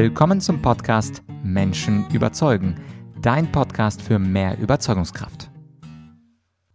Willkommen zum Podcast Menschen überzeugen, dein Podcast für mehr Überzeugungskraft.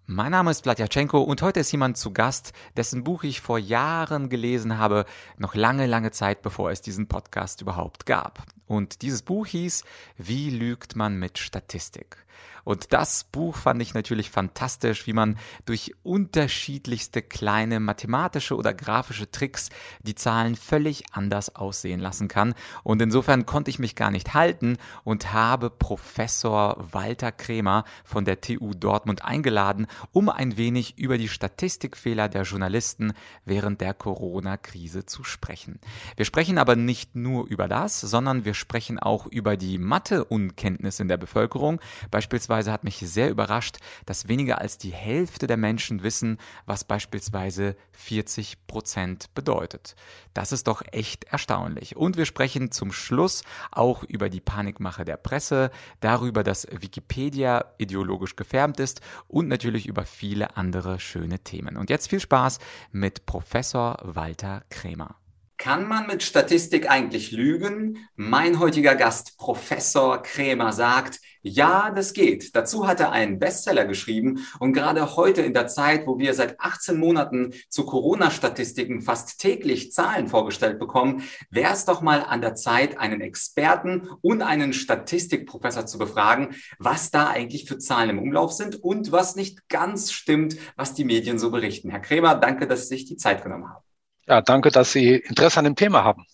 Mein Name ist Vladyachenko und heute ist jemand zu Gast, dessen Buch ich vor Jahren gelesen habe, noch lange, lange Zeit bevor es diesen Podcast überhaupt gab. Und dieses Buch hieß Wie lügt man mit Statistik? Und das Buch fand ich natürlich fantastisch, wie man durch unterschiedlichste kleine mathematische oder grafische Tricks die Zahlen völlig anders aussehen lassen kann. Und insofern konnte ich mich gar nicht halten und habe Professor Walter Kremer von der TU Dortmund eingeladen, um ein wenig über die Statistikfehler der Journalisten während der Corona-Krise zu sprechen. Wir sprechen aber nicht nur über das, sondern wir sprechen auch über die Mathe-Unkenntnis in der Bevölkerung. Beispielsweise hat mich sehr überrascht, dass weniger als die Hälfte der Menschen wissen, was beispielsweise 40 Prozent bedeutet. Das ist doch echt erstaunlich. Und wir sprechen zum Schluss auch über die Panikmache der Presse, darüber, dass Wikipedia ideologisch gefärbt ist und natürlich über viele andere schöne Themen. Und jetzt viel Spaß mit Professor Walter Krämer. Kann man mit Statistik eigentlich lügen? Mein heutiger Gast, Professor Krämer, sagt, ja, das geht. Dazu hat er einen Bestseller geschrieben und gerade heute in der Zeit, wo wir seit 18 Monaten zu Corona-Statistiken fast täglich Zahlen vorgestellt bekommen, wäre es doch mal an der Zeit, einen Experten und einen Statistikprofessor zu befragen, was da eigentlich für Zahlen im Umlauf sind und was nicht ganz stimmt, was die Medien so berichten. Herr Krämer, danke, dass Sie sich die Zeit genommen haben. Ja, danke, dass Sie Interesse an dem Thema haben.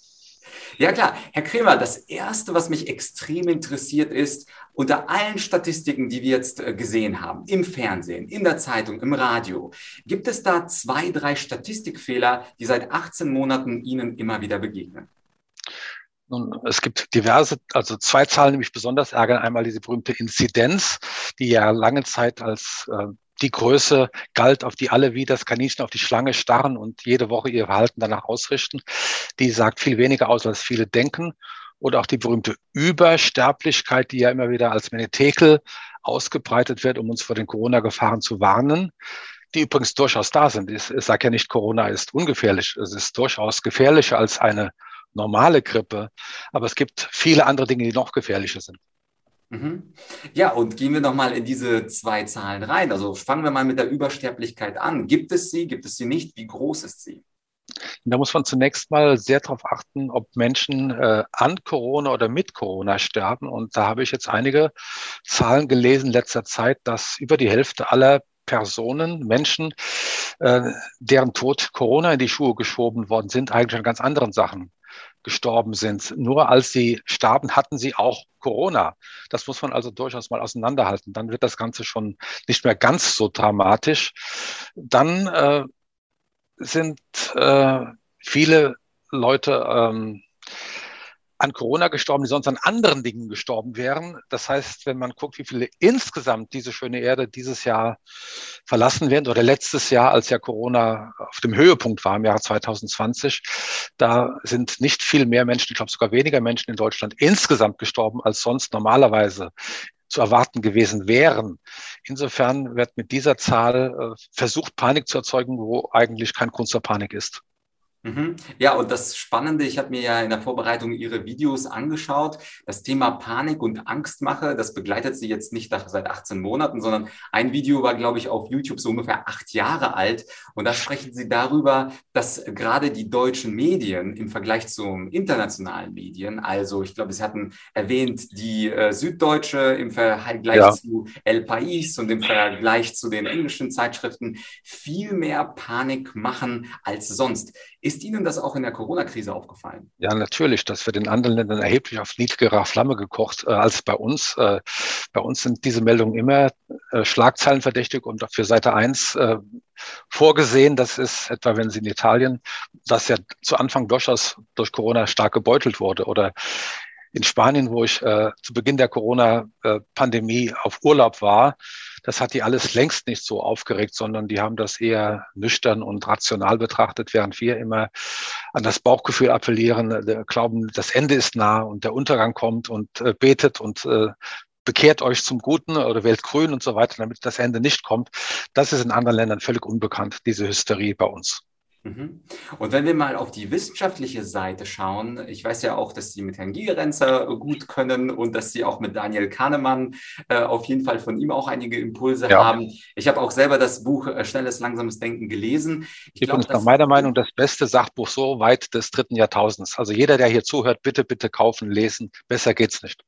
Ja klar, Herr Kremer, das Erste, was mich extrem interessiert, ist, unter allen Statistiken, die wir jetzt äh, gesehen haben, im Fernsehen, in der Zeitung, im Radio, gibt es da zwei, drei Statistikfehler, die seit 18 Monaten Ihnen immer wieder begegnen? Nun, es gibt diverse, also zwei Zahlen, die mich besonders ärgern. Einmal diese berühmte Inzidenz, die ja lange Zeit als äh, die Größe galt, auf die alle wie das Kaninchen auf die Schlange starren und jede Woche ihr Verhalten danach ausrichten. Die sagt viel weniger aus, als viele denken. Oder auch die berühmte Übersterblichkeit, die ja immer wieder als Menetekel ausgebreitet wird, um uns vor den Corona-Gefahren zu warnen, die übrigens durchaus da sind. Ich, ich sage ja nicht, Corona ist ungefährlich. Es ist durchaus gefährlicher als eine normale Grippe. Aber es gibt viele andere Dinge, die noch gefährlicher sind. Mhm. Ja, und gehen wir nochmal in diese zwei Zahlen rein. Also fangen wir mal mit der Übersterblichkeit an. Gibt es sie, gibt es sie nicht? Wie groß ist sie? Da muss man zunächst mal sehr darauf achten, ob Menschen äh, an Corona oder mit Corona sterben. Und da habe ich jetzt einige Zahlen gelesen in letzter Zeit, dass über die Hälfte aller Personen, Menschen, äh, deren Tod Corona in die Schuhe geschoben worden sind, eigentlich an ganz anderen Sachen gestorben sind. Nur als sie starben, hatten sie auch Corona. Das muss man also durchaus mal auseinanderhalten. Dann wird das Ganze schon nicht mehr ganz so dramatisch. Dann äh, sind äh, viele Leute ähm, an Corona gestorben, die sonst an anderen Dingen gestorben wären. Das heißt, wenn man guckt, wie viele insgesamt diese schöne Erde dieses Jahr verlassen werden oder letztes Jahr, als ja Corona auf dem Höhepunkt war im Jahre 2020, da sind nicht viel mehr Menschen, ich glaube sogar weniger Menschen in Deutschland insgesamt gestorben, als sonst normalerweise zu erwarten gewesen wären. Insofern wird mit dieser Zahl äh, versucht, Panik zu erzeugen, wo eigentlich kein Grund zur Panik ist. Mhm. Ja, und das Spannende, ich habe mir ja in der Vorbereitung Ihre Videos angeschaut. Das Thema Panik und Angstmache, das begleitet Sie jetzt nicht seit 18 Monaten, sondern ein Video war, glaube ich, auf YouTube so ungefähr acht Jahre alt. Und da sprechen Sie darüber, dass gerade die deutschen Medien im Vergleich zu internationalen Medien, also ich glaube, Sie hatten erwähnt, die äh, Süddeutsche im Vergleich ja. zu El País und im Vergleich zu den englischen Zeitschriften viel mehr Panik machen als sonst. Ist Ihnen das auch in der Corona-Krise aufgefallen? Ja, natürlich. Das wird in anderen Ländern erheblich auf niedrigerer Flamme gekocht äh, als bei uns. Äh, bei uns sind diese Meldungen immer äh, schlagzeilenverdächtig und für Seite 1 äh, vorgesehen. Das ist etwa, wenn Sie in Italien, das ja zu Anfang durchaus durch Corona stark gebeutelt wurde oder in Spanien, wo ich äh, zu Beginn der Corona-Pandemie auf Urlaub war, das hat die alles längst nicht so aufgeregt, sondern die haben das eher nüchtern und rational betrachtet, während wir immer an das Bauchgefühl appellieren, äh, glauben, das Ende ist nah und der Untergang kommt und äh, betet und äh, bekehrt euch zum Guten oder wählt grün und so weiter, damit das Ende nicht kommt. Das ist in anderen Ländern völlig unbekannt, diese Hysterie bei uns. Mhm. Und wenn wir mal auf die wissenschaftliche Seite schauen, ich weiß ja auch, dass Sie mit Herrn Gigerenzer gut können und dass Sie auch mit Daniel Kahnemann äh, auf jeden Fall von ihm auch einige Impulse ja. haben. Ich habe auch selber das Buch äh, Schnelles, Langsames Denken gelesen. Ich Übrigens nach meiner Meinung das beste Sachbuch so weit des dritten Jahrtausends. Also jeder, der hier zuhört, bitte, bitte kaufen, lesen. Besser geht's nicht.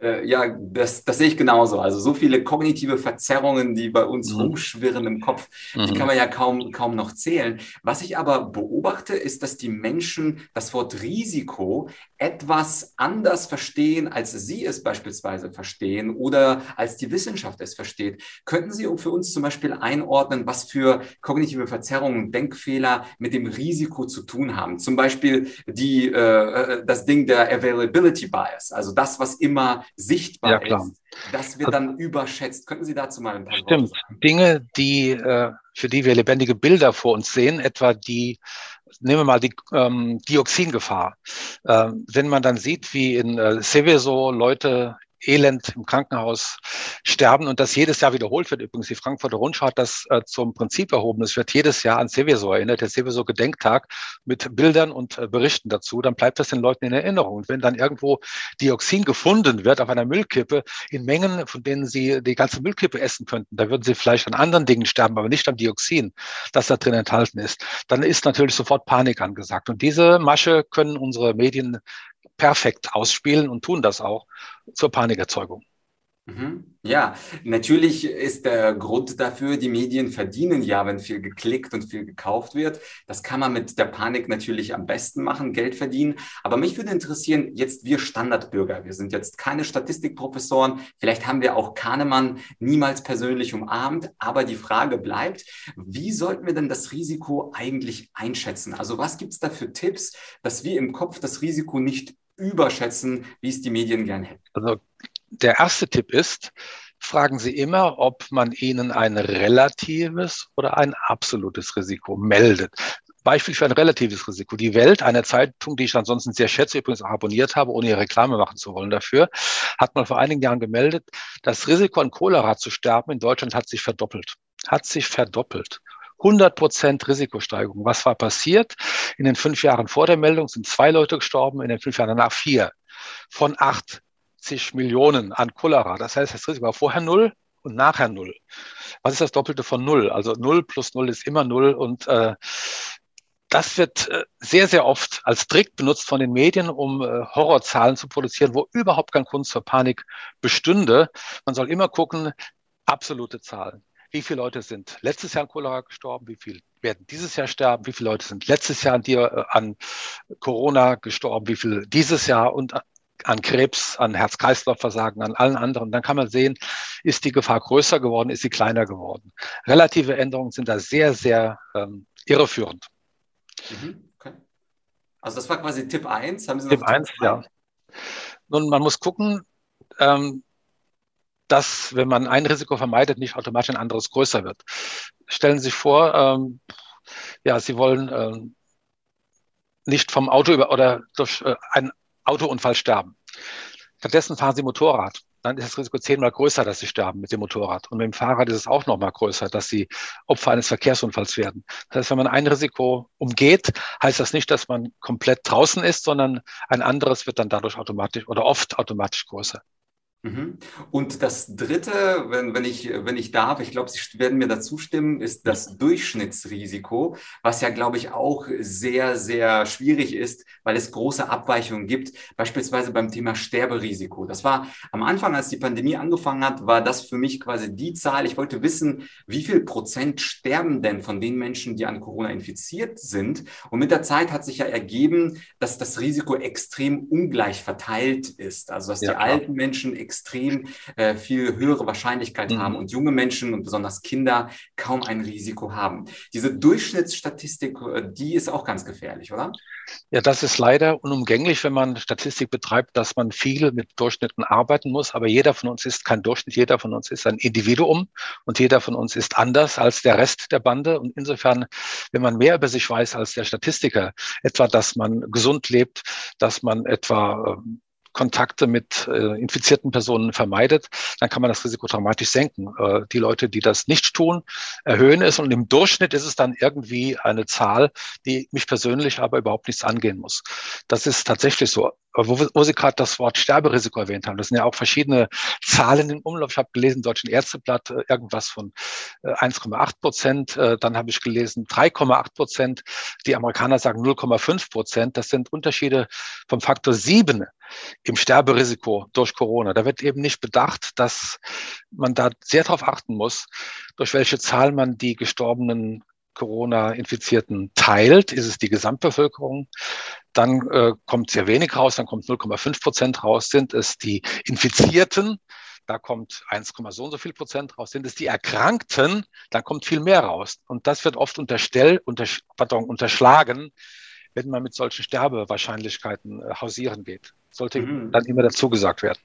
Äh, ja, das, das sehe ich genauso. Also so viele kognitive Verzerrungen, die bei uns mhm. rumschwirren im Kopf, mhm. die kann man ja kaum, kaum noch zählen. Was ich aber beobachte, ist, dass die Menschen das Wort Risiko etwas anders verstehen, als sie es beispielsweise verstehen oder als die Wissenschaft es versteht. Könnten Sie für uns zum Beispiel einordnen, was für kognitive Verzerrungen, Denkfehler mit dem Risiko zu tun haben? Zum Beispiel die, äh, äh das Ding der Availability Bias, also das, was immer sichtbar ja, klar. ist, das wird dann überschätzt. Könnten Sie dazu mal ein paar Stimmt. Worte Dinge, die, äh, für die wir lebendige Bilder vor uns sehen, etwa die nehmen wir mal die ähm, Dioxingefahr. Ähm, wenn man dann sieht, wie in äh, Seveso Leute elend im Krankenhaus sterben und das jedes Jahr wiederholt wird. Übrigens, die Frankfurter Rundschau hat das äh, zum Prinzip erhoben. Es wird jedes Jahr an Seveso erinnert, der Seveso Gedenktag mit Bildern und äh, Berichten dazu. Dann bleibt das den Leuten in Erinnerung. Und wenn dann irgendwo Dioxin gefunden wird auf einer Müllkippe in Mengen, von denen sie die ganze Müllkippe essen könnten, da würden sie vielleicht an anderen Dingen sterben, aber nicht am Dioxin, das da drin enthalten ist, dann ist natürlich sofort Panik angesagt. Und diese Masche können unsere Medien perfekt ausspielen und tun das auch zur Panikerzeugung. Mhm. Ja, natürlich ist der Grund dafür, die Medien verdienen ja, wenn viel geklickt und viel gekauft wird. Das kann man mit der Panik natürlich am besten machen, Geld verdienen. Aber mich würde interessieren, jetzt wir Standardbürger, wir sind jetzt keine Statistikprofessoren, vielleicht haben wir auch Kahnemann niemals persönlich umarmt, aber die Frage bleibt, wie sollten wir denn das Risiko eigentlich einschätzen? Also was gibt es da für Tipps, dass wir im Kopf das Risiko nicht überschätzen, wie es die Medien gerne hätten? Also der erste Tipp ist, fragen Sie immer, ob man Ihnen ein relatives oder ein absolutes Risiko meldet. Beispiel für ein relatives Risiko. Die Welt, eine Zeitung, die ich ansonsten sehr schätze, übrigens auch abonniert habe, ohne Reklame machen zu wollen dafür, hat mal vor einigen Jahren gemeldet, das Risiko an Cholera zu sterben in Deutschland hat sich verdoppelt. Hat sich verdoppelt. 100 Prozent Risikosteigerung. Was war passiert? In den fünf Jahren vor der Meldung sind zwei Leute gestorben, in den fünf Jahren danach vier. Von acht 80 Millionen an Cholera. Das heißt, das Risiko war vorher null und nachher null. Was ist das Doppelte von null? Also null plus null ist immer null und äh, das wird äh, sehr, sehr oft als Trick benutzt von den Medien, um äh, Horrorzahlen zu produzieren, wo überhaupt kein Grund zur Panik bestünde. Man soll immer gucken, absolute Zahlen. Wie viele Leute sind letztes Jahr an Cholera gestorben? Wie viele werden dieses Jahr sterben? Wie viele Leute sind letztes Jahr an, äh, an Corona gestorben? Wie viele dieses Jahr? Und an Krebs, an Herz-Kreislauf-Versagen, an allen anderen. Dann kann man sehen, ist die Gefahr größer geworden, ist sie kleiner geworden. Relative Änderungen sind da sehr, sehr ähm, irreführend. Mhm, okay. Also das war quasi Tipp 1. Haben Sie Tipp 1, ja. Nun, man muss gucken, ähm, dass, wenn man ein Risiko vermeidet, nicht automatisch ein anderes größer wird. Stellen Sie sich vor, ähm, ja, Sie wollen ähm, nicht vom Auto über oder durch äh, ein Autounfall sterben. Stattdessen fahren sie Motorrad. Dann ist das Risiko zehnmal größer, dass sie sterben mit dem Motorrad. Und mit dem Fahrrad ist es auch nochmal größer, dass sie Opfer eines Verkehrsunfalls werden. Das heißt, wenn man ein Risiko umgeht, heißt das nicht, dass man komplett draußen ist, sondern ein anderes wird dann dadurch automatisch oder oft automatisch größer. Mhm. Und das Dritte, wenn, wenn, ich, wenn ich darf, ich glaube, Sie werden mir dazu stimmen, ist das Durchschnittsrisiko, was ja, glaube ich, auch sehr, sehr schwierig ist, weil es große Abweichungen gibt, beispielsweise beim Thema Sterberisiko. Das war am Anfang, als die Pandemie angefangen hat, war das für mich quasi die Zahl. Ich wollte wissen, wie viel Prozent sterben denn von den Menschen, die an Corona infiziert sind. Und mit der Zeit hat sich ja ergeben, dass das Risiko extrem ungleich verteilt ist. Also, dass ja, die alten Menschen extrem äh, viel höhere Wahrscheinlichkeit mhm. haben und junge Menschen und besonders Kinder kaum ein Risiko haben. Diese Durchschnittsstatistik, äh, die ist auch ganz gefährlich, oder? Ja, das ist leider unumgänglich, wenn man Statistik betreibt, dass man viel mit Durchschnitten arbeiten muss. Aber jeder von uns ist kein Durchschnitt, jeder von uns ist ein Individuum und jeder von uns ist anders als der Rest der Bande. Und insofern, wenn man mehr über sich weiß als der Statistiker, etwa, dass man gesund lebt, dass man etwa ähm, Kontakte mit äh, infizierten Personen vermeidet, dann kann man das Risiko dramatisch senken. Äh, die Leute, die das nicht tun, erhöhen es und im Durchschnitt ist es dann irgendwie eine Zahl, die mich persönlich aber überhaupt nichts angehen muss. Das ist tatsächlich so. Wo, wo Sie gerade das Wort Sterberisiko erwähnt haben, das sind ja auch verschiedene Zahlen im Umlauf. Ich habe gelesen, Deutschen Ärzteblatt äh, irgendwas von 1,8 äh, Prozent. Äh, dann habe ich gelesen 3,8 Prozent. Die Amerikaner sagen 0,5 Prozent. Das sind Unterschiede vom Faktor sieben im Sterberisiko durch Corona. Da wird eben nicht bedacht, dass man da sehr darauf achten muss, durch welche Zahl man die gestorbenen Corona-Infizierten teilt. Ist es die Gesamtbevölkerung? Dann äh, kommt sehr wenig raus, dann kommt 0,5 Prozent raus. Sind es die Infizierten? Da kommt 1, so und so viel Prozent raus. Sind es die Erkrankten? Dann kommt viel mehr raus. Und das wird oft unterstellt, unter, pardon, unterschlagen, wenn man mit solchen Sterbewahrscheinlichkeiten äh, hausieren geht. Sollte mhm. dann immer dazu gesagt werden.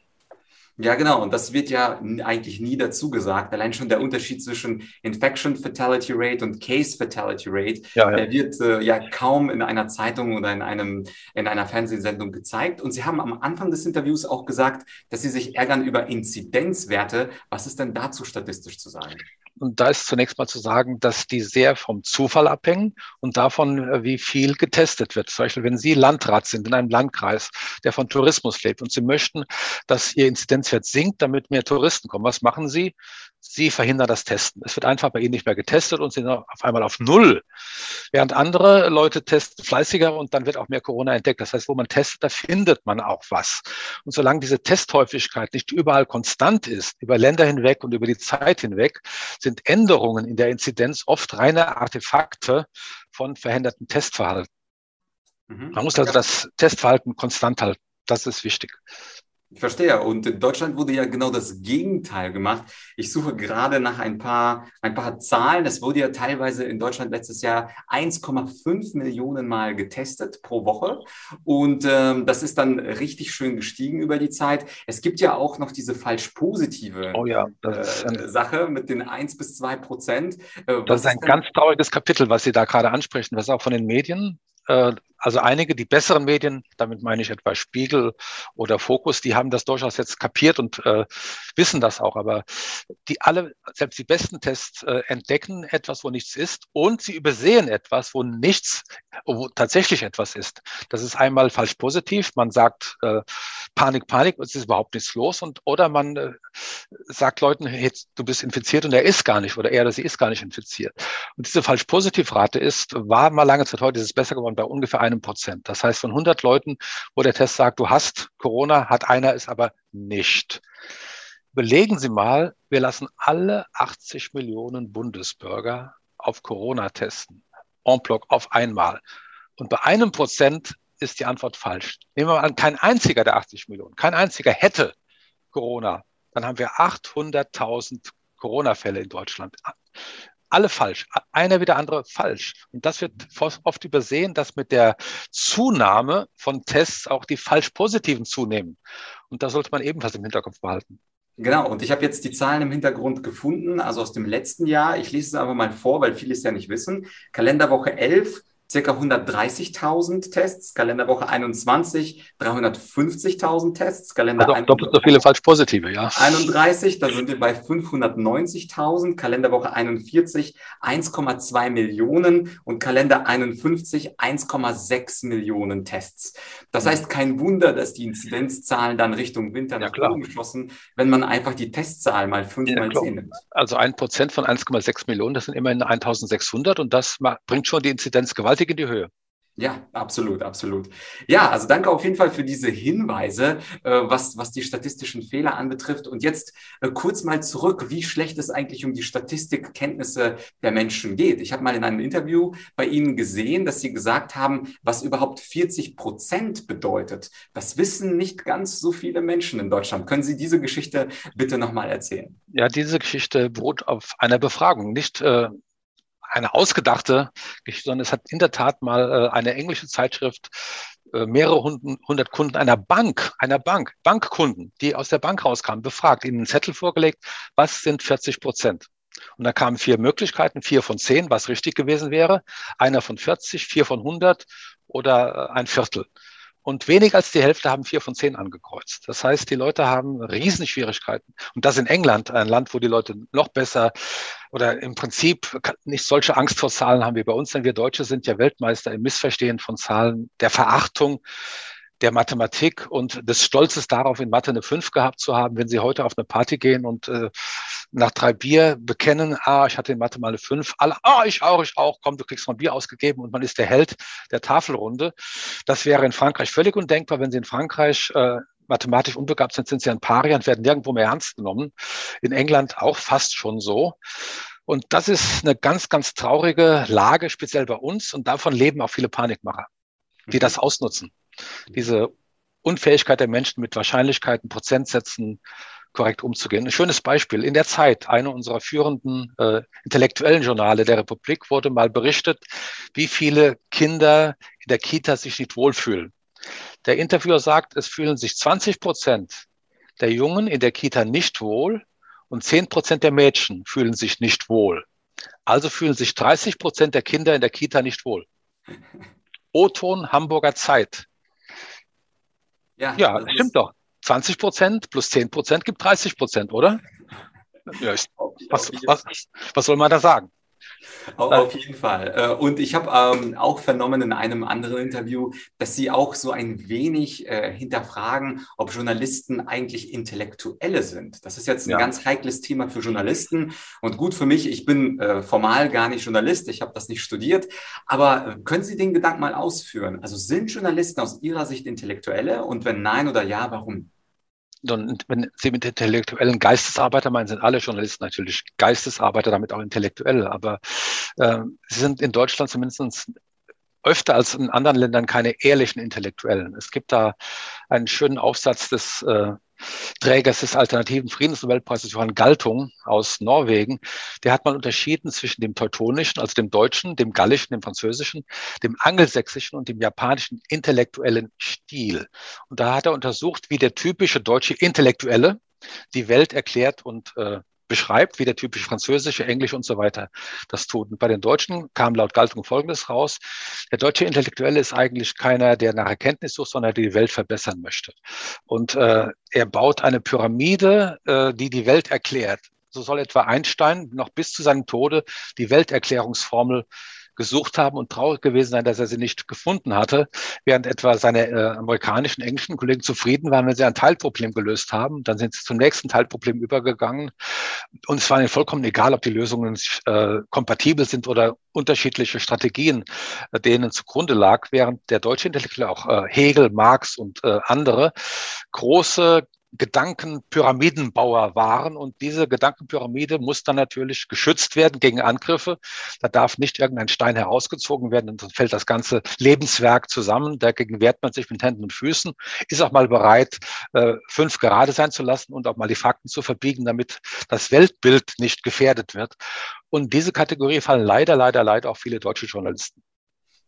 Ja, genau. Und das wird ja eigentlich nie dazu gesagt. Allein schon der Unterschied zwischen Infection Fatality Rate und Case Fatality Rate, ja, ja. der wird äh, ja kaum in einer Zeitung oder in, einem, in einer Fernsehsendung gezeigt. Und Sie haben am Anfang des Interviews auch gesagt, dass Sie sich ärgern über Inzidenzwerte. Was ist denn dazu statistisch zu sagen? Und da ist zunächst mal zu sagen, dass die sehr vom Zufall abhängen und davon, äh, wie viel getestet wird. Zum Beispiel, wenn Sie Landrat sind in einem Landkreis, der von Tourismus lebt und Sie möchten, dass Ihr Inzidenzwert sinkt, damit mehr Touristen kommen. Was machen Sie? Sie verhindern das Testen. Es wird einfach bei Ihnen nicht mehr getestet und Sie sind auf einmal auf Null. Während andere Leute testen fleißiger und dann wird auch mehr Corona entdeckt. Das heißt, wo man testet, da findet man auch was. Und solange diese Testhäufigkeit nicht überall konstant ist, über Länder hinweg und über die Zeit hinweg, sind Änderungen in der Inzidenz oft reine Artefakte von veränderten Testverhalten. Mhm. Man muss also das Testverhalten konstant halten. Das ist wichtig. Ich verstehe. Und in Deutschland wurde ja genau das Gegenteil gemacht. Ich suche gerade nach ein paar, ein paar Zahlen. Es wurde ja teilweise in Deutschland letztes Jahr 1,5 Millionen Mal getestet pro Woche. Und ähm, das ist dann richtig schön gestiegen über die Zeit. Es gibt ja auch noch diese falsch positive oh ja, äh, Sache mit den 1 bis 2 Prozent. Äh, das ist ein ist ganz trauriges Kapitel, was Sie da gerade ansprechen, was auch von den Medien äh, also einige, die besseren Medien, damit meine ich etwa Spiegel oder Fokus, die haben das durchaus jetzt kapiert und äh, wissen das auch. Aber die alle, selbst die besten Tests äh, entdecken etwas, wo nichts ist und sie übersehen etwas, wo nichts, wo tatsächlich etwas ist. Das ist einmal falsch positiv. Man sagt äh, Panik, Panik, es ist überhaupt nichts los. Und oder man äh, sagt Leuten, hey, du bist infiziert und er ist gar nicht oder er oder sie ist gar nicht infiziert. Und diese falsch positiv Rate ist, war mal lange Zeit, heute ist es besser geworden, bei ungefähr einem Prozent. Das heißt, von 100 Leuten, wo der Test sagt, du hast Corona, hat einer es aber nicht. Überlegen Sie mal, wir lassen alle 80 Millionen Bundesbürger auf Corona testen. En bloc auf einmal. Und bei einem Prozent ist die Antwort falsch. Nehmen wir mal an, kein einziger der 80 Millionen, kein einziger hätte Corona. Dann haben wir 800.000 Corona-Fälle in Deutschland alle falsch. Einer wie der andere falsch. Und das wird oft übersehen, dass mit der Zunahme von Tests auch die falsch positiven zunehmen. Und das sollte man ebenfalls im Hinterkopf behalten. Genau, und ich habe jetzt die Zahlen im Hintergrund gefunden, also aus dem letzten Jahr. Ich lese es aber mal vor, weil viele es ja nicht wissen. Kalenderwoche 11 circa 130.000 Tests, Kalenderwoche 21 350.000 Tests, Kalender also doppelt so viele falsch positive, ja. 31, da sind wir bei 590.000, Kalenderwoche 41 1,2 Millionen und Kalender 51 1,6 Millionen Tests. Das heißt, kein Wunder, dass die Inzidenzzahlen dann Richtung Winter nach ja, oben geschossen, wenn man einfach die Testzahl mal fünfmal ja, zehn nimmt. Also ein Prozent von 1,6 Millionen, das sind immerhin 1.600 und das bringt schon die Inzidenz gewaltig gewaltig in die Höhe. Ja, absolut, absolut. Ja, also danke auf jeden Fall für diese Hinweise, äh, was, was die statistischen Fehler anbetrifft. Und jetzt äh, kurz mal zurück, wie schlecht es eigentlich um die Statistikkenntnisse der Menschen geht. Ich habe mal in einem Interview bei Ihnen gesehen, dass Sie gesagt haben, was überhaupt 40 Prozent bedeutet. Das wissen nicht ganz so viele Menschen in Deutschland. Können Sie diese Geschichte bitte nochmal erzählen? Ja, diese Geschichte beruht auf einer Befragung, nicht äh, eine ausgedachte Geschichte, sondern es hat in der Tat mal äh, eine englische Zeitschrift äh, mehrere hundert Kunden einer Bank, einer Bank, Bankkunden, die aus der Bank rauskamen, befragt, ihnen einen Zettel vorgelegt, was sind 40 Prozent? Und da kamen vier Möglichkeiten, vier von zehn, was richtig gewesen wäre, einer von 40, vier von 100 oder äh, ein Viertel. Und weniger als die Hälfte haben vier von zehn angekreuzt. Das heißt, die Leute haben Riesenschwierigkeiten. Und das in England, ein Land, wo die Leute noch besser oder im Prinzip nicht solche Angst vor Zahlen haben wie bei uns, denn wir Deutsche sind ja Weltmeister im Missverstehen von Zahlen, der Verachtung der Mathematik und des Stolzes darauf, in Mathe eine 5 gehabt zu haben, wenn Sie heute auf eine Party gehen und äh, nach drei Bier bekennen, ah, ich hatte in Mathe mal eine 5, alle, ah, ich auch, ich auch, komm, du kriegst mal ein Bier ausgegeben und man ist der Held der Tafelrunde. Das wäre in Frankreich völlig undenkbar, wenn Sie in Frankreich äh, mathematisch unbegabt sind, sind sie ein Paria und werden nirgendwo mehr ernst genommen. In England auch fast schon so. Und das ist eine ganz, ganz traurige Lage, speziell bei uns. Und davon leben auch viele Panikmacher, die das ausnutzen diese Unfähigkeit der Menschen mit Wahrscheinlichkeiten, Prozentsätzen korrekt umzugehen. Ein schönes Beispiel. In der Zeit, eine unserer führenden äh, intellektuellen Journale der Republik, wurde mal berichtet, wie viele Kinder in der Kita sich nicht wohlfühlen. Der Interviewer sagt, es fühlen sich 20 Prozent der Jungen in der Kita nicht wohl und 10 Prozent der Mädchen fühlen sich nicht wohl. Also fühlen sich 30 Prozent der Kinder in der Kita nicht wohl. O-Ton Hamburger Zeit. Ja, ja stimmt doch. 20 Prozent plus 10 Prozent gibt 30 Prozent, oder? Ja, ist, was, was, was soll man da sagen? Auf jeden Fall. Äh, und ich habe ähm, auch vernommen in einem anderen Interview, dass Sie auch so ein wenig äh, hinterfragen, ob Journalisten eigentlich Intellektuelle sind. Das ist jetzt ein ja. ganz heikles Thema für Journalisten und gut für mich. Ich bin äh, formal gar nicht Journalist, ich habe das nicht studiert. Aber äh, können Sie den Gedanken mal ausführen? Also sind Journalisten aus Ihrer Sicht Intellektuelle und wenn nein oder ja, warum? Und wenn Sie mit intellektuellen Geistesarbeiter meinen, sind alle Journalisten natürlich Geistesarbeiter, damit auch intellektuell. Aber äh, sie sind in Deutschland zumindest öfter als in anderen Ländern keine ehrlichen Intellektuellen. Es gibt da einen schönen Aufsatz des äh, Trägers des alternativen Friedensnobelpreises Johann Galtung aus Norwegen, der hat mal unterschieden zwischen dem teutonischen, also dem deutschen, dem gallischen, dem französischen, dem angelsächsischen und dem japanischen intellektuellen Stil. Und da hat er untersucht, wie der typische deutsche Intellektuelle die Welt erklärt und äh, beschreibt, wie der typische französische, englische und so weiter das tut. Und bei den Deutschen kam laut Galtung Folgendes raus. Der deutsche Intellektuelle ist eigentlich keiner, der nach Erkenntnis sucht, sondern der die Welt verbessern möchte. Und äh, er baut eine Pyramide, äh, die die Welt erklärt. So soll etwa Einstein noch bis zu seinem Tode die Welterklärungsformel gesucht haben und traurig gewesen sein, dass er sie nicht gefunden hatte, während etwa seine äh, amerikanischen, englischen Kollegen zufrieden waren, wenn sie ein Teilproblem gelöst haben. Dann sind sie zum nächsten Teilproblem übergegangen. Und es war ihnen vollkommen egal, ob die Lösungen äh, kompatibel sind oder unterschiedliche Strategien äh, denen zugrunde lag, während der deutsche Intellektuelle, auch äh, Hegel, Marx und äh, andere, große Gedankenpyramidenbauer waren. Und diese Gedankenpyramide muss dann natürlich geschützt werden gegen Angriffe. Da darf nicht irgendein Stein herausgezogen werden, und dann fällt das ganze Lebenswerk zusammen. Dagegen wehrt man sich mit Händen und Füßen, ist auch mal bereit, äh, fünf gerade sein zu lassen und auch mal die Fakten zu verbiegen, damit das Weltbild nicht gefährdet wird. Und diese Kategorie fallen leider, leider, leider auch viele deutsche Journalisten.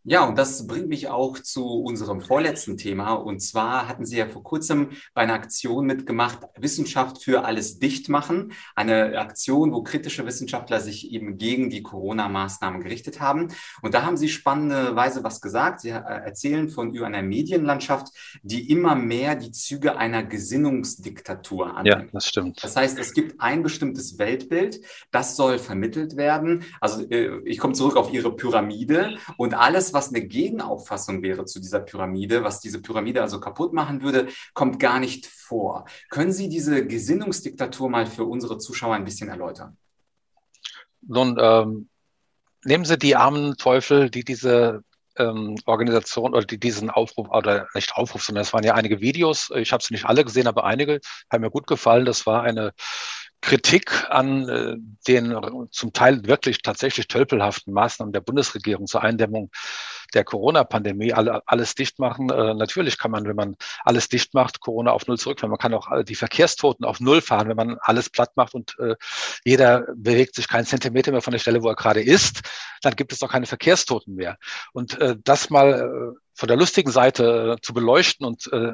Ja, und das bringt mich auch zu unserem vorletzten Thema. Und zwar hatten Sie ja vor kurzem bei einer Aktion mitgemacht, Wissenschaft für alles dicht machen. Eine Aktion, wo kritische Wissenschaftler sich eben gegen die Corona-Maßnahmen gerichtet haben. Und da haben Sie spannenderweise was gesagt. Sie äh, erzählen von über einer Medienlandschaft, die immer mehr die Züge einer Gesinnungsdiktatur annimmt. Ja, das stimmt. Das heißt, es gibt ein bestimmtes Weltbild, das soll vermittelt werden. Also äh, ich komme zurück auf Ihre Pyramide und alles, was eine Gegenauffassung wäre zu dieser Pyramide, was diese Pyramide also kaputt machen würde, kommt gar nicht vor. Können Sie diese Gesinnungsdiktatur mal für unsere Zuschauer ein bisschen erläutern? Nun, ähm, nehmen Sie die armen Teufel, die diese ähm, Organisation oder die diesen Aufruf oder nicht Aufruf, sondern es waren ja einige Videos. Ich habe sie nicht alle gesehen, aber einige haben mir gut gefallen. Das war eine Kritik an äh, den zum Teil wirklich tatsächlich tölpelhaften Maßnahmen der Bundesregierung zur Eindämmung der Corona-Pandemie, alle, alles dicht machen. Äh, natürlich kann man, wenn man alles dicht macht, Corona auf Null zurückfahren. Man kann auch die Verkehrstoten auf Null fahren, wenn man alles platt macht und äh, jeder bewegt sich keinen Zentimeter mehr von der Stelle, wo er gerade ist, dann gibt es auch keine Verkehrstoten mehr. Und äh, das mal äh, von der lustigen Seite äh, zu beleuchten und äh,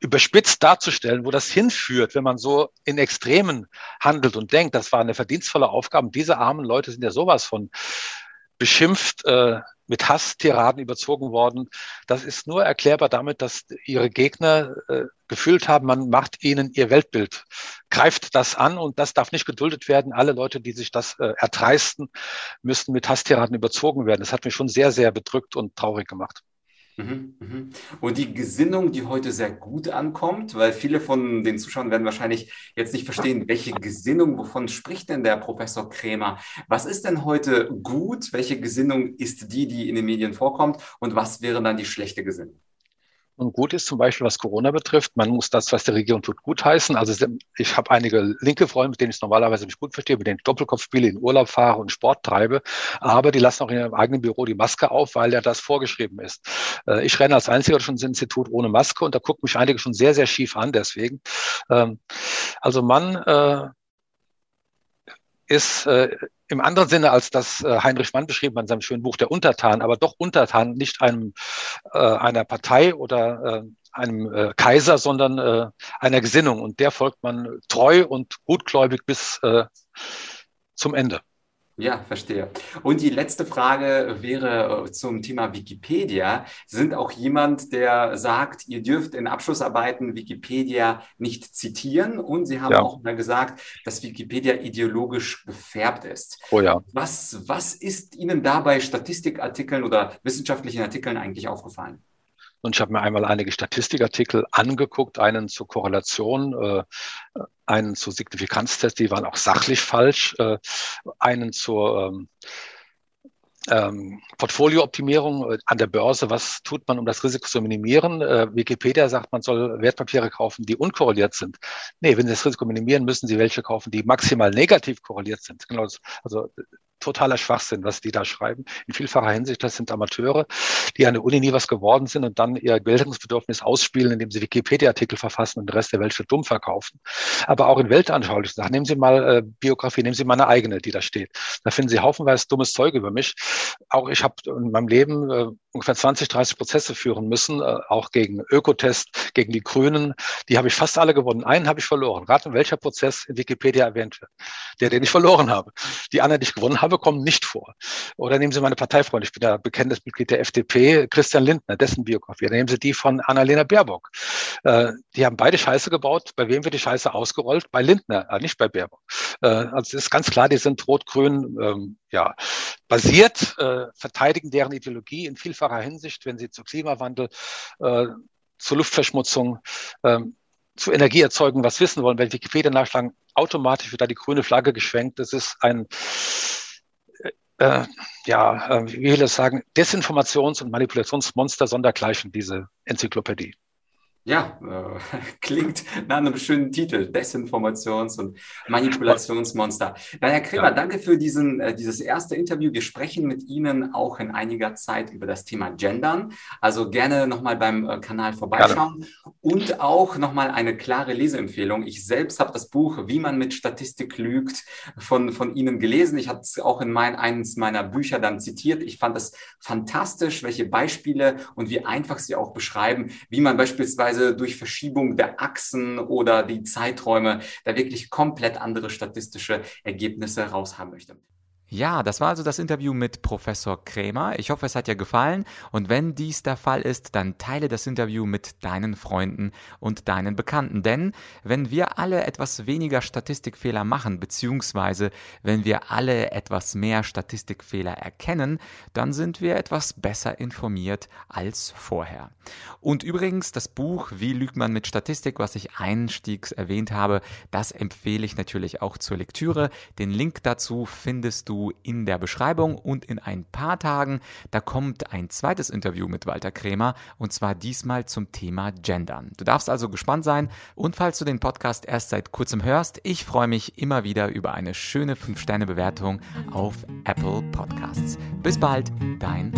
überspitzt darzustellen, wo das hinführt, wenn man so in Extremen handelt und denkt, das war eine verdienstvolle Aufgabe. Diese armen Leute sind ja sowas von beschimpft, äh, mit Hasstiraden überzogen worden. Das ist nur erklärbar damit, dass ihre Gegner äh, gefühlt haben, man macht ihnen ihr Weltbild, greift das an und das darf nicht geduldet werden. Alle Leute, die sich das äh, erdreisten, müssten mit Hasstiraden überzogen werden. Das hat mich schon sehr, sehr bedrückt und traurig gemacht. Mhm, mhm. Und die Gesinnung, die heute sehr gut ankommt, weil viele von den Zuschauern werden wahrscheinlich jetzt nicht verstehen, welche Gesinnung, wovon spricht denn der Professor Krämer? Was ist denn heute gut? Welche Gesinnung ist die, die in den Medien vorkommt? Und was wäre dann die schlechte Gesinnung? Und gut ist zum Beispiel, was Corona betrifft, man muss das, was der Regierung tut, gutheißen. Also ich habe einige linke Freunde, mit denen ich normalerweise mich gut verstehe, mit denen ich Doppelkopf spiele, in Urlaub fahre und Sport treibe. Aber die lassen auch in ihrem eigenen Büro die Maske auf, weil ja das vorgeschrieben ist. Äh, ich renne als einziger schon ins Institut ohne Maske und da gucken mich einige schon sehr, sehr schief an deswegen. Ähm, also man äh, ist äh, im anderen Sinne, als das äh, Heinrich Mann beschrieben hat in seinem schönen Buch Der Untertan, aber doch Untertan, nicht einem äh, einer Partei oder äh, einem äh, Kaiser, sondern äh, einer Gesinnung. Und der folgt man treu und gutgläubig bis äh, zum Ende. Ja, verstehe. Und die letzte Frage wäre äh, zum Thema Wikipedia. Sie sind auch jemand, der sagt, ihr dürft in Abschlussarbeiten Wikipedia nicht zitieren. Und Sie haben ja. auch mal gesagt, dass Wikipedia ideologisch gefärbt ist. Oh ja. Was, was ist Ihnen dabei Statistikartikeln oder wissenschaftlichen Artikeln eigentlich aufgefallen? Und ich habe mir einmal einige Statistikartikel angeguckt, einen zur Korrelation, äh, einen zu Signifikanztests, die waren auch sachlich falsch, äh, einen zur ähm, ähm, Portfoliooptimierung äh, an der Börse, was tut man, um das Risiko zu minimieren? Äh, Wikipedia sagt, man soll Wertpapiere kaufen, die unkorreliert sind. Nee, wenn Sie das Risiko minimieren, müssen Sie welche kaufen, die maximal negativ korreliert sind. Genau, also totaler Schwachsinn, was die da schreiben. In vielfacher Hinsicht, das sind Amateure, die an der Uni nie was geworden sind und dann ihr Geltungsbedürfnis ausspielen, indem sie Wikipedia-Artikel verfassen und den Rest der Welt für dumm verkaufen. Aber auch in weltanschaulichen Sachen. Nehmen Sie mal äh, Biografie, nehmen Sie mal eine eigene, die da steht. Da finden Sie haufenweise dummes Zeug über mich. Auch ich habe in meinem Leben äh, ungefähr 20, 30 Prozesse führen müssen, äh, auch gegen Ökotest, gegen die Grünen. Die habe ich fast alle gewonnen. Einen habe ich verloren. Rate, welcher Prozess in Wikipedia erwähnt wird. Der, den ich verloren habe. Die anderen, die ich gewonnen habe, kommen nicht vor. Oder nehmen Sie meine Parteifreunde. Ich bin ja bekennendes Mitglied der FDP, Christian Lindner, dessen Biografie. Oder nehmen Sie die von Annalena Baerbock. Äh, die haben beide Scheiße gebaut. Bei wem wird die Scheiße ausgerollt? Bei Lindner, äh, nicht bei Baerbock. Äh, also es ist ganz klar, die sind rot-grün, ähm, ja, basiert, äh, verteidigen deren Ideologie in vielfacher Hinsicht, wenn sie zu Klimawandel, äh, zur Luftverschmutzung, äh, zu Energieerzeugung was wissen wollen. Wenn Wikipedia nachschlagen, automatisch wird da die grüne Flagge geschwenkt. Das ist ein äh, ja, äh, wie will ich das sagen, Desinformations- und Manipulationsmonster sondergleichen, diese Enzyklopädie. Ja, äh, klingt nach einem schönen Titel, Desinformations- und Manipulationsmonster. Na, Herr Kremer, ja. danke für diesen, äh, dieses erste Interview. Wir sprechen mit Ihnen auch in einiger Zeit über das Thema Gendern. Also gerne nochmal beim äh, Kanal vorbeischauen. Gerne. Und auch nochmal eine klare Leseempfehlung. Ich selbst habe das Buch Wie man mit Statistik lügt von, von Ihnen gelesen. Ich habe es auch in mein, eines meiner Bücher dann zitiert. Ich fand es fantastisch, welche Beispiele und wie einfach Sie auch beschreiben, wie man beispielsweise beispielsweise durch Verschiebung der Achsen oder die Zeiträume da wirklich komplett andere statistische Ergebnisse raushaben möchte. Ja, das war also das Interview mit Professor Krämer. Ich hoffe, es hat dir gefallen. Und wenn dies der Fall ist, dann teile das Interview mit deinen Freunden und deinen Bekannten. Denn wenn wir alle etwas weniger Statistikfehler machen, beziehungsweise wenn wir alle etwas mehr Statistikfehler erkennen, dann sind wir etwas besser informiert als vorher. Und übrigens, das Buch Wie lügt man mit Statistik, was ich einstiegs erwähnt habe, das empfehle ich natürlich auch zur Lektüre. Den Link dazu findest du in der Beschreibung und in ein paar Tagen, da kommt ein zweites Interview mit Walter Krämer und zwar diesmal zum Thema Gendern. Du darfst also gespannt sein und falls du den Podcast erst seit kurzem hörst, ich freue mich immer wieder über eine schöne 5-Sterne-Bewertung auf Apple Podcasts. Bis bald, dein